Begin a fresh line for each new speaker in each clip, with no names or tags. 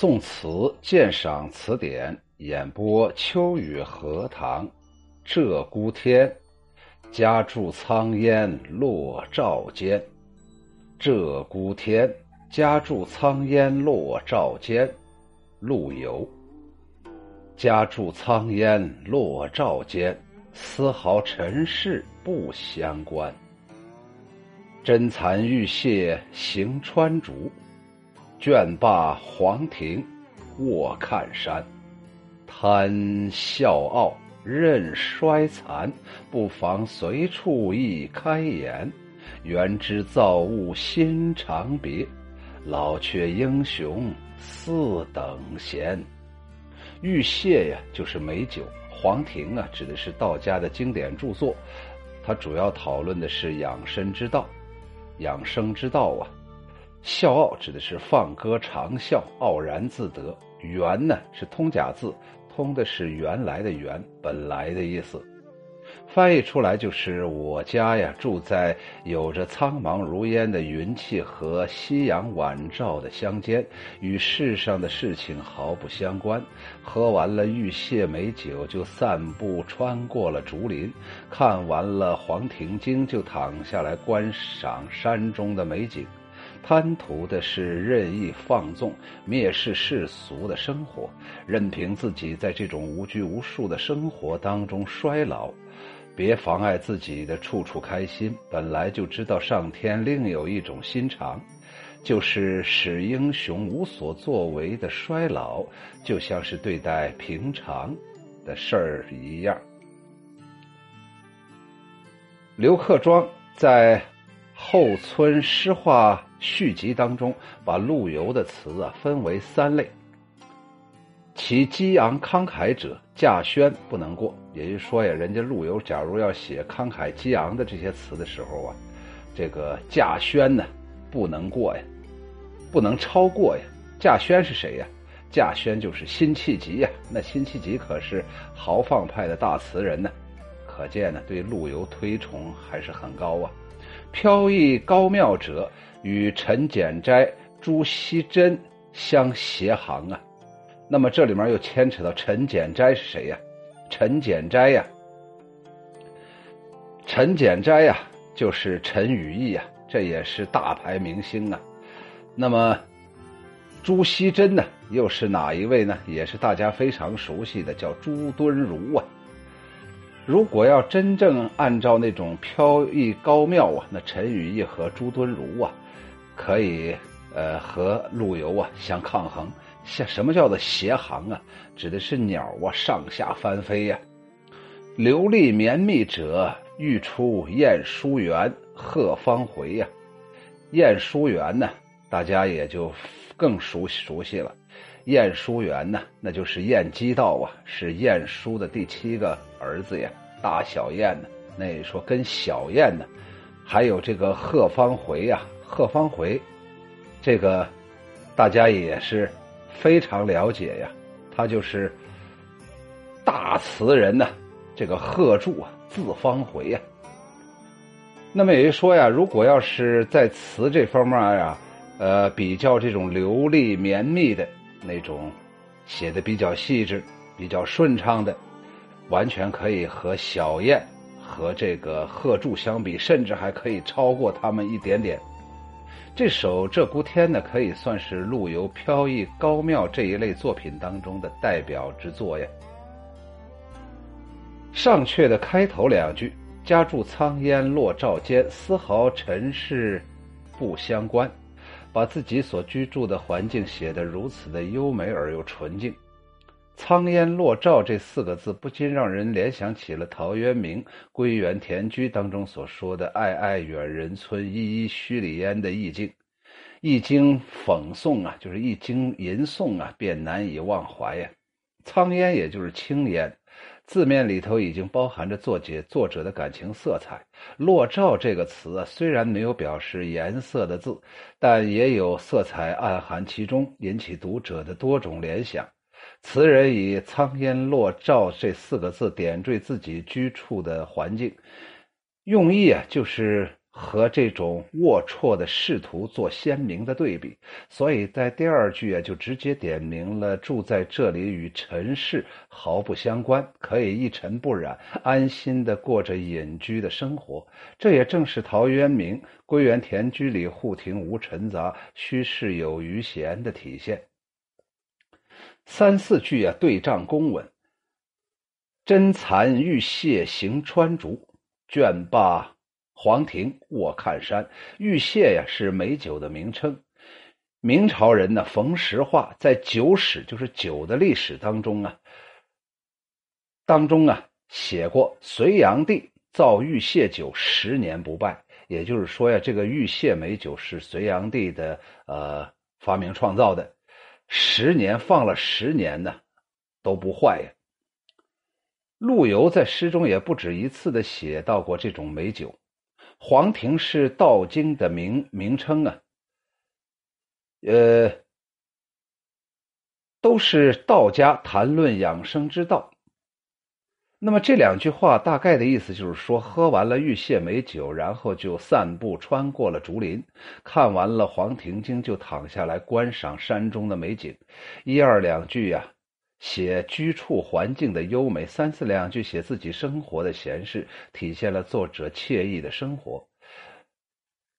宋词鉴赏词典演播：秋雨荷塘，鹧鸪天，家住苍烟落照间。鹧鸪天，家住苍烟落照间。陆游。家住苍烟落照间，丝毫尘世不相关。真蚕玉屑行穿竹。卷罢黄庭，卧看山。贪笑傲，任衰残，不妨随处一开颜。原知造物心长别，老却英雄似等闲。玉屑呀，就是美酒；黄庭啊，指的是道家的经典著作。它主要讨论的是养生之道，养生之道啊。笑傲指的是放歌长啸，傲然自得。原呢是通假字，通的是原来的原，本来的意思。翻译出来就是我家呀，住在有着苍茫如烟的云气和夕阳晚照的乡间，与世上的事情毫不相关。喝完了玉屑美酒，就散步穿过了竹林；看完了《黄庭经》，就躺下来观赏山中的美景。贪图的是任意放纵、蔑视世俗的生活，任凭自己在这种无拘无束的生活当中衰老，别妨碍自己的处处开心。本来就知道上天另有一种心肠，就是使英雄无所作为的衰老，就像是对待平常的事儿一样。刘克庄在《后村诗话》。续集当中，把陆游的词啊分为三类。其激昂慷慨者，稼轩不能过。也就是说呀，人家陆游假如要写慷慨激昂的这些词的时候啊，这个稼轩呢不能过呀，不能超过呀。稼轩是谁呀？稼轩就是辛弃疾呀。那辛弃疾可是豪放派的大词人呢，可见呢对陆游推崇还是很高啊。飘逸高妙者。与陈简斋、朱熹珍相携行啊，那么这里面又牵扯到陈简斋是谁呀？陈简斋呀，陈简斋呀，就是陈与义呀，这也是大牌明星啊。那么朱熹珍呢，又是哪一位呢？也是大家非常熟悉的，叫朱敦儒啊。如果要真正按照那种飘逸高妙啊，那陈与义和朱敦儒啊。可以，呃，和陆游啊相抗衡。像什么叫做斜行啊？指的是鸟啊上下翻飞呀。流利绵密者，欲出晏殊园鹤方回呀。晏殊园呢，大家也就更熟熟悉了。晏殊园呢，那就是晏几道啊，是晏殊的第七个儿子呀。大小晏呢，那也说跟小晏呢，还有这个贺方回呀。贺方回，这个大家也是非常了解呀。他就是大词人呢，这个贺铸啊，字方回呀。那么也就说呀，如果要是在词这方面呀，呃，比较这种流利绵密的那种，写的比较细致、比较顺畅的，完全可以和小燕和这个贺铸相比，甚至还可以超过他们一点点。这首《鹧鸪天》呢，可以算是陆游飘逸高妙这一类作品当中的代表之作呀。上阙的开头两句“家住苍烟落照间，丝毫尘世不相关”，把自己所居住的环境写得如此的优美而又纯净。苍烟落照这四个字，不禁让人联想起了陶渊明《归园田居》当中所说的“暧暧远人村，依依墟里烟”的意境。一经讽诵啊，就是一经吟诵啊，便难以忘怀呀。苍烟也就是青烟，字面里头已经包含着作者作者的感情色彩。落照这个词啊，虽然没有表示颜色的字，但也有色彩暗含其中，引起读者的多种联想。词人以“苍烟落照”这四个字点缀自己居处的环境，用意啊，就是和这种龌龊的仕途做鲜明的对比，所以在第二句啊，就直接点明了住在这里与尘世毫不相关，可以一尘不染，安心的过着隐居的生活。这也正是陶渊明《归园田居》里“户庭无尘杂，虚室有余闲”的体现。三四句啊，对仗公文：“真蚕玉屑行川竹，卷罢。”黄庭卧看山，玉屑呀是美酒的名称。明朝人呢，冯石化在酒史，就是酒的历史当中啊，当中啊写过隋炀帝造玉屑酒十年不败，也就是说呀，这个玉屑美酒是隋炀帝的呃发明创造的，十年放了十年呢都不坏呀。陆游在诗中也不止一次的写到过这种美酒。黄庭是道经的名名称啊，呃，都是道家谈论养生之道。那么这两句话大概的意思就是说，喝完了玉屑美酒，然后就散步穿过了竹林，看完了《黄庭经》，就躺下来观赏山中的美景。一二两句呀。写居处环境的优美，三四两句写自己生活的闲适，体现了作者惬意的生活。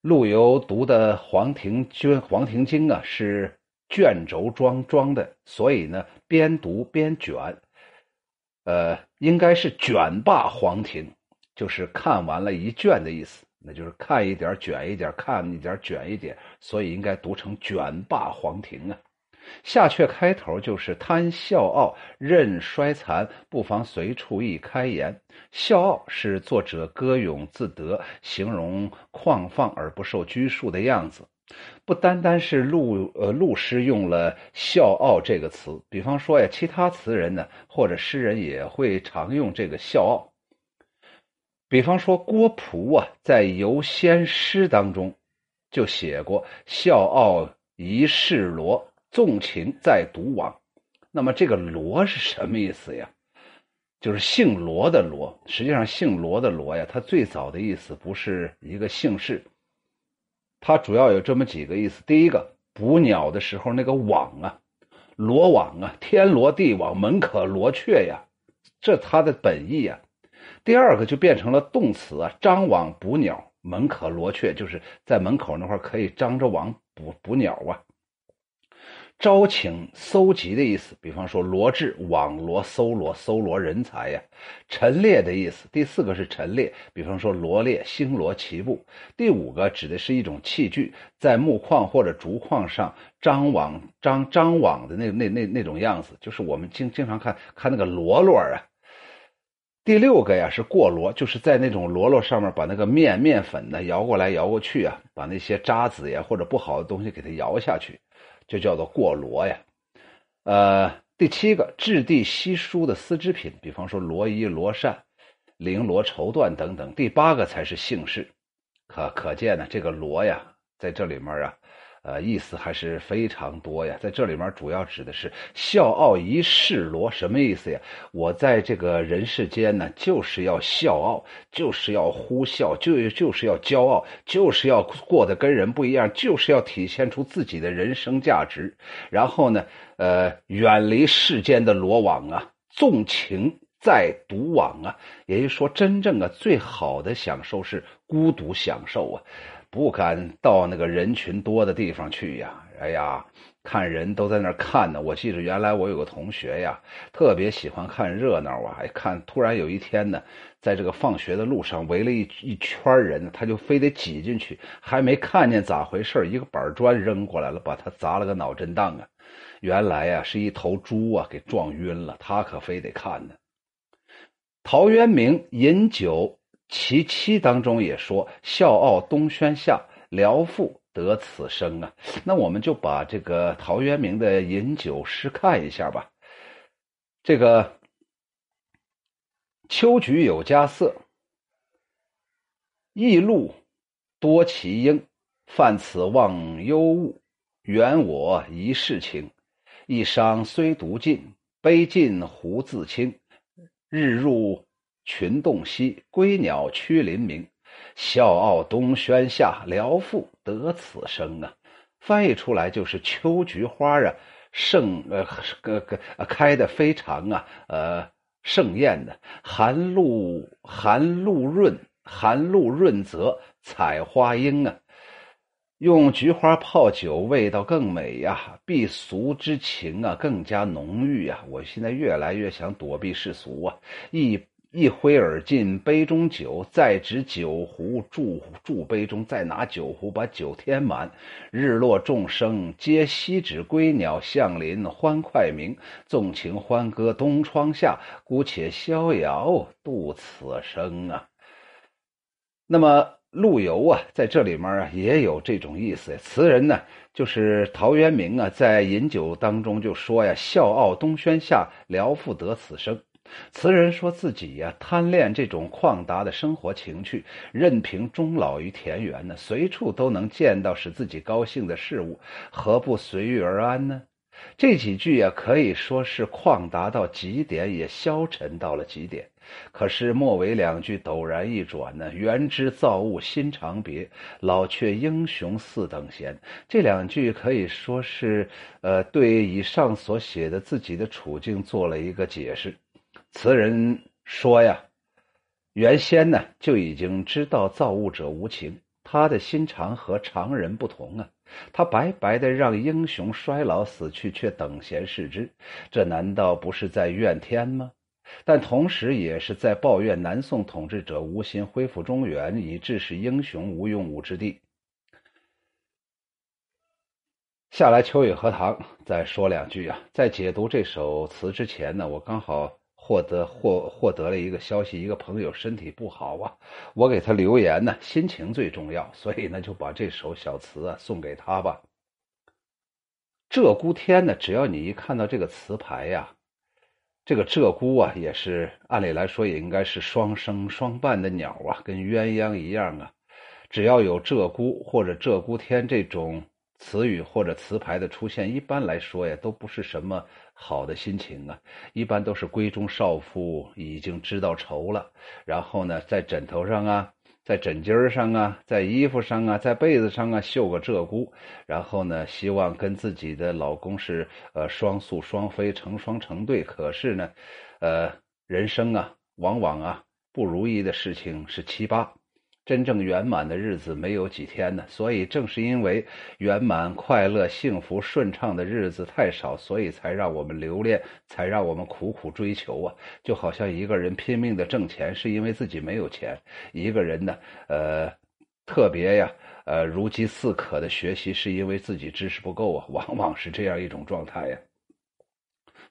陆游读的《黄庭经》，《黄庭经》啊是卷轴装装的，所以呢边读边卷，呃，应该是卷罢黄庭，就是看完了一卷的意思，那就是看一点卷一点，看一点卷一点，所以应该读成卷罢黄庭啊。下阙开头就是贪笑傲，任衰残，不妨随处一开言。笑傲是作者歌咏自得，形容旷放而不受拘束的样子。不单单是陆呃陆诗用了笑傲这个词，比方说呀，其他词人呢或者诗人也会常用这个笑傲。比方说郭璞啊，在《游仙诗》当中就写过“笑傲一世罗”。纵情在独网，那么这个“罗”是什么意思呀？就是姓罗的“罗”。实际上，姓罗的“罗”呀，它最早的意思不是一个姓氏，它主要有这么几个意思。第一个，捕鸟的时候那个网啊，罗网啊，天罗地网，门可罗雀呀，这它的本意呀。第二个就变成了动词啊，张网捕鸟，门可罗雀，就是在门口那块可以张着网捕捕鸟啊。招请搜集的意思，比方说罗志网罗搜罗搜罗人才呀；陈列的意思，第四个是陈列，比方说罗列星罗棋布；第五个指的是一种器具，在木框或者竹框上张网张张网的那那那那种样子，就是我们经经常看看那个罗罗啊。第六个呀是过罗，就是在那种罗罗上面把那个面面粉呢摇过来摇过去啊，把那些渣子呀或者不好的东西给它摇下去。就叫做过罗呀，呃，第七个质地稀疏的丝织品，比方说罗衣、罗扇、绫罗绸缎等等。第八个才是姓氏，可可见呢，这个罗呀，在这里面啊。呃，意思还是非常多呀。在这里面主要指的是笑傲一世罗，什么意思呀？我在这个人世间呢，就是要笑傲，就是要呼啸，就就是要骄傲，就是要过得跟人不一样，就是要体现出自己的人生价值。然后呢，呃，远离世间的罗网啊，纵情在独往啊。也就是说，真正的最好的享受是孤独享受啊。不敢到那个人群多的地方去呀！哎呀，看人都在那儿看呢。我记得原来我有个同学呀，特别喜欢看热闹啊。哎，看突然有一天呢，在这个放学的路上围了一一圈人，他就非得挤进去，还没看见咋回事一个板砖扔过来了，把他砸了个脑震荡啊！原来呀，是一头猪啊给撞晕了，他可非得看呢。陶渊明饮酒。其七当中也说：“笑傲东轩下，聊赋得此生啊。”那我们就把这个陶渊明的饮酒诗看一下吧。这个秋菊有佳色，驿路多奇英。泛此忘忧物，原我一世情。一觞虽独尽，杯尽胡自清。日入。群动兮，归鸟趋林鸣。笑傲东轩下，辽赋得此生啊！翻译出来就是秋菊花啊，盛呃个个开的非常啊呃盛艳的，寒露寒露润，寒露润泽，采花英啊。用菊花泡酒，味道更美呀，避俗之情啊更加浓郁呀。我现在越来越想躲避世俗啊，一一挥而尽杯中酒，再执酒壶注注杯中，再拿酒壶把酒添满。日落众生皆息止，归鸟向林欢快鸣。纵情欢歌东窗下，姑且逍遥度此生啊。那么。陆游啊，在这里面啊也有这种意思。词人呢，就是陶渊明啊，在饮酒当中就说呀：“笑傲东轩下，聊赋得此生。”词人说自己呀，贪恋这种旷达的生活情趣，任凭终老于田园呢，随处都能见到使自己高兴的事物，何不随遇而安呢？这几句呀，可以说是旷达到极点，也消沉到了极点。可是末尾两句陡然一转呢，原知造物心常别，老却英雄似等闲。这两句可以说是，呃，对以上所写的自己的处境做了一个解释。词人说呀，原先呢就已经知道造物者无情，他的心肠和常人不同啊。他白白的让英雄衰老死去，却等闲视之，这难道不是在怨天吗？但同时，也是在抱怨南宋统治者无心恢复中原，以致使英雄无用武之地。下来，秋雨荷塘再说两句啊。在解读这首词之前呢，我刚好获得获获得了一个消息，一个朋友身体不好啊。我给他留言呢，心情最重要，所以呢，就把这首小词啊送给他吧。鹧鸪天呢，只要你一看到这个词牌呀。这个鹧鸪啊，也是按理来说也应该是双生双伴的鸟啊，跟鸳鸯一样啊。只要有鹧鸪或者鹧鸪天这种词语或者词牌的出现，一般来说呀，都不是什么好的心情啊。一般都是闺中少妇已经知道愁了，然后呢，在枕头上啊。在枕巾上啊，在衣服上啊，在被子上啊绣个鹧鸪，然后呢，希望跟自己的老公是呃双宿双飞，成双成对。可是呢，呃，人生啊，往往啊不如意的事情是七八。真正圆满的日子没有几天呢，所以正是因为圆满、快乐、幸福、顺畅的日子太少，所以才让我们留恋，才让我们苦苦追求啊！就好像一个人拼命的挣钱，是因为自己没有钱；一个人呢，呃，特别呀，呃，如饥似渴的学习，是因为自己知识不够啊，往往是这样一种状态呀。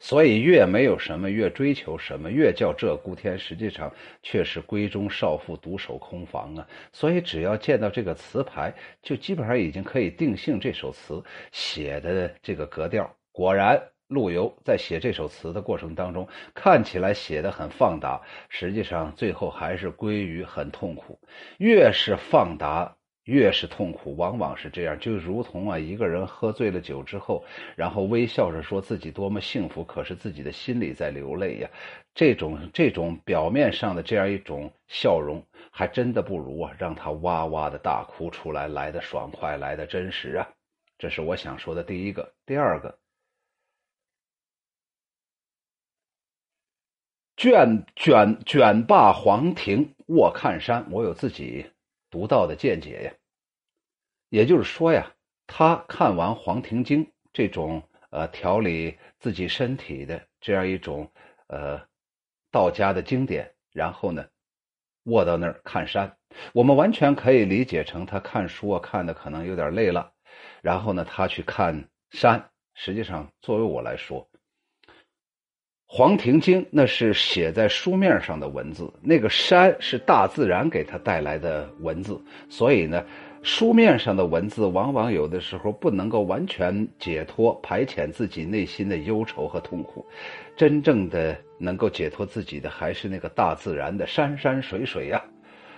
所以越没有什么，越追求什么，越叫鹧鸪天，实际上却是闺中少妇独守空房啊！所以只要见到这个词牌，就基本上已经可以定性这首词写的这个格调。果然，陆游在写这首词的过程当中，看起来写的很放达，实际上最后还是归于很痛苦。越是放达。越是痛苦，往往是这样，就如同啊，一个人喝醉了酒之后，然后微笑着说自己多么幸福，可是自己的心里在流泪呀。这种这种表面上的这样一种笑容，还真的不如啊，让他哇哇的大哭出来来的爽快，来的真实啊。这是我想说的第一个。第二个，卷卷卷罢黄庭卧看山，我有自己。独到的见解呀，也就是说呀，他看完《黄庭经》这种呃调理自己身体的这样一种呃道家的经典，然后呢，卧到那儿看山，我们完全可以理解成他看书啊看的可能有点累了，然后呢，他去看山。实际上，作为我来说，《黄庭经》那是写在书面上的文字，那个山是大自然给他带来的文字，所以呢，书面上的文字往往有的时候不能够完全解脱、排遣自己内心的忧愁和痛苦，真正的能够解脱自己的还是那个大自然的山山水水呀。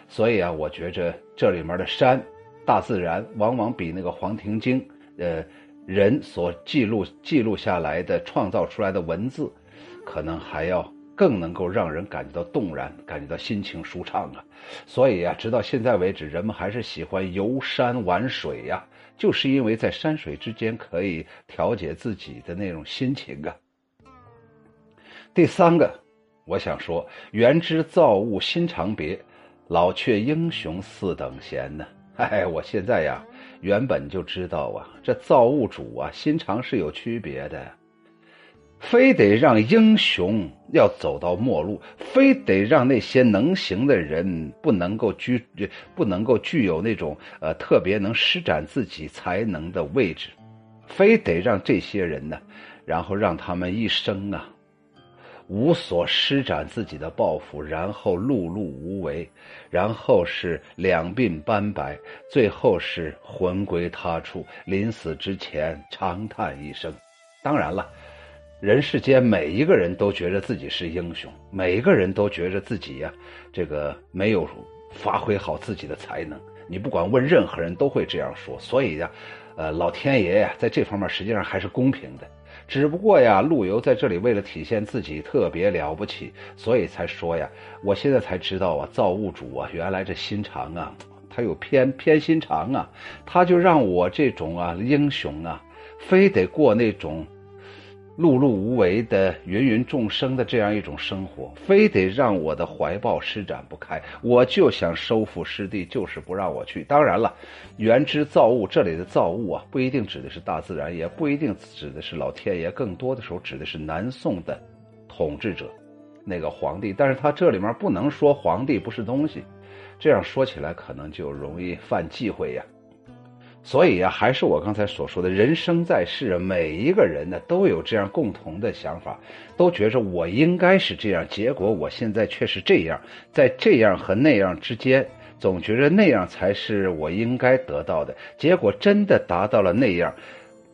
所以啊，我觉着这里面的山、大自然往往比那个《黄庭经》呃人所记录记录下来的、创造出来的文字。可能还要更能够让人感觉到动然，感觉到心情舒畅啊。所以啊，直到现在为止，人们还是喜欢游山玩水呀，就是因为在山水之间可以调节自己的那种心情啊。第三个，我想说，原知造物心常别，老却英雄似等闲呢。哎，我现在呀，原本就知道啊，这造物主啊，心肠是有区别的，非得让英雄要走到末路，非得让那些能行的人不能够居，不能够具有那种呃特别能施展自己才能的位置，非得让这些人呢，然后让他们一生啊。无所施展自己的抱负，然后碌碌无为，然后是两鬓斑白，最后是魂归他处，临死之前长叹一声。当然了，人世间每一个人都觉得自己是英雄，每一个人都觉得自己呀，这个没有发挥好自己的才能。你不管问任何人，都会这样说。所以呀，呃，老天爷呀，在这方面实际上还是公平的。只不过呀，陆游在这里为了体现自己特别了不起，所以才说呀，我现在才知道啊，造物主啊，原来这心肠啊，他有偏偏心肠啊，他就让我这种啊英雄啊，非得过那种。碌碌无为的芸芸众生的这样一种生活，非得让我的怀抱施展不开。我就想收复失地，就是不让我去。当然了，原之造物这里的造物啊，不一定指的是大自然，也不一定指的是老天爷，更多的时候指的是南宋的统治者，那个皇帝。但是他这里面不能说皇帝不是东西，这样说起来可能就容易犯忌讳呀。所以呀，还是我刚才所说的，人生在世，每一个人呢都有这样共同的想法，都觉着我应该是这样，结果我现在却是这样，在这样和那样之间，总觉着那样才是我应该得到的，结果真的达到了那样，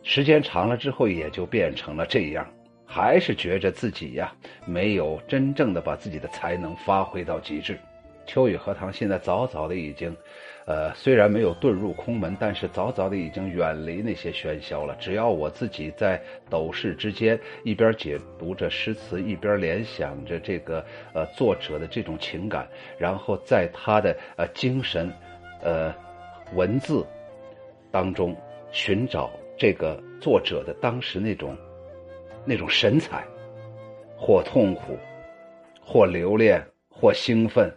时间长了之后也就变成了这样，还是觉着自己呀没有真正的把自己的才能发挥到极致。秋雨荷塘现在早早的已经，呃，虽然没有遁入空门，但是早早的已经远离那些喧嚣了。只要我自己在斗室之间，一边解读着诗词，一边联想着这个呃作者的这种情感，然后在他的呃精神，呃文字当中寻找这个作者的当时那种那种神采，或痛苦，或留恋，或兴奋。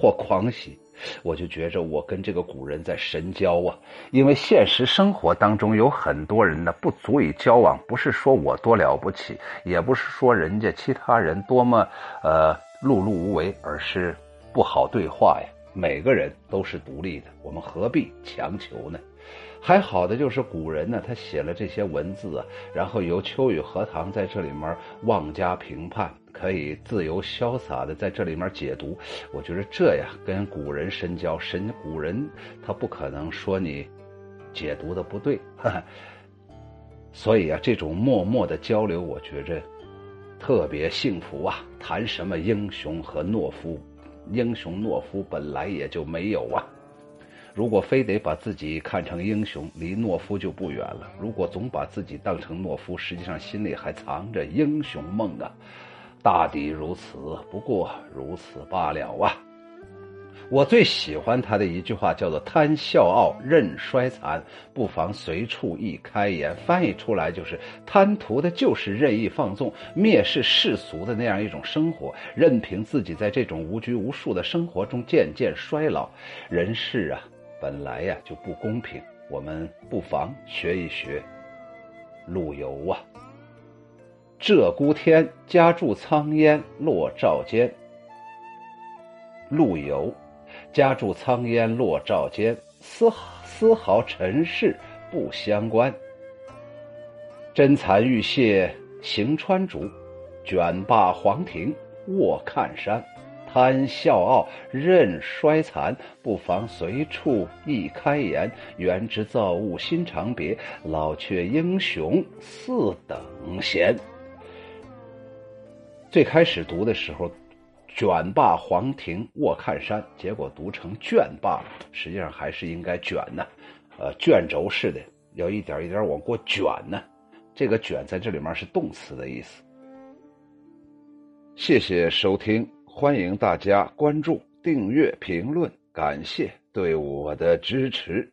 或狂喜，我就觉着我跟这个古人在神交啊！因为现实生活当中有很多人呢，不足以交往。不是说我多了不起，也不是说人家其他人多么呃碌碌无为，而是不好对话呀。每个人都是独立的，我们何必强求呢？还好的就是古人呢，他写了这些文字啊，然后由秋雨荷塘在这里面妄加评判。可以自由潇洒的在这里面解读，我觉得这呀跟古人深交，神古人他不可能说你解读的不对，所以啊这种默默的交流，我觉着特别幸福啊！谈什么英雄和懦夫，英雄懦夫本来也就没有啊。如果非得把自己看成英雄，离懦夫就不远了；如果总把自己当成懦夫，实际上心里还藏着英雄梦啊。大抵如此，不过如此罢了啊！我最喜欢他的一句话，叫做“贪笑傲，任衰残，不妨随处一开颜”。翻译出来就是：贪图的就是任意放纵、蔑视世俗的那样一种生活，任凭自己在这种无拘无束的生活中渐渐衰老。人世啊，本来呀就不公平，我们不妨学一学陆游啊。鹧鸪天，家住苍烟落照间。陆游，家住苍烟落照间，丝丝毫尘世不相关。珍残玉屑行穿竹，卷罢黄庭卧看山。安笑傲，任衰残，不妨随处一开颜。原知造物心常别，老却英雄似等闲。最开始读的时候，“卷罢黄庭卧看山”，结果读成“卷罢”，实际上还是应该“卷”呢。呃，卷轴似的，要一点一点往过卷呢。这个“卷”在这里面是动词的意思。谢谢收听，欢迎大家关注、订阅、评论，感谢对我的支持。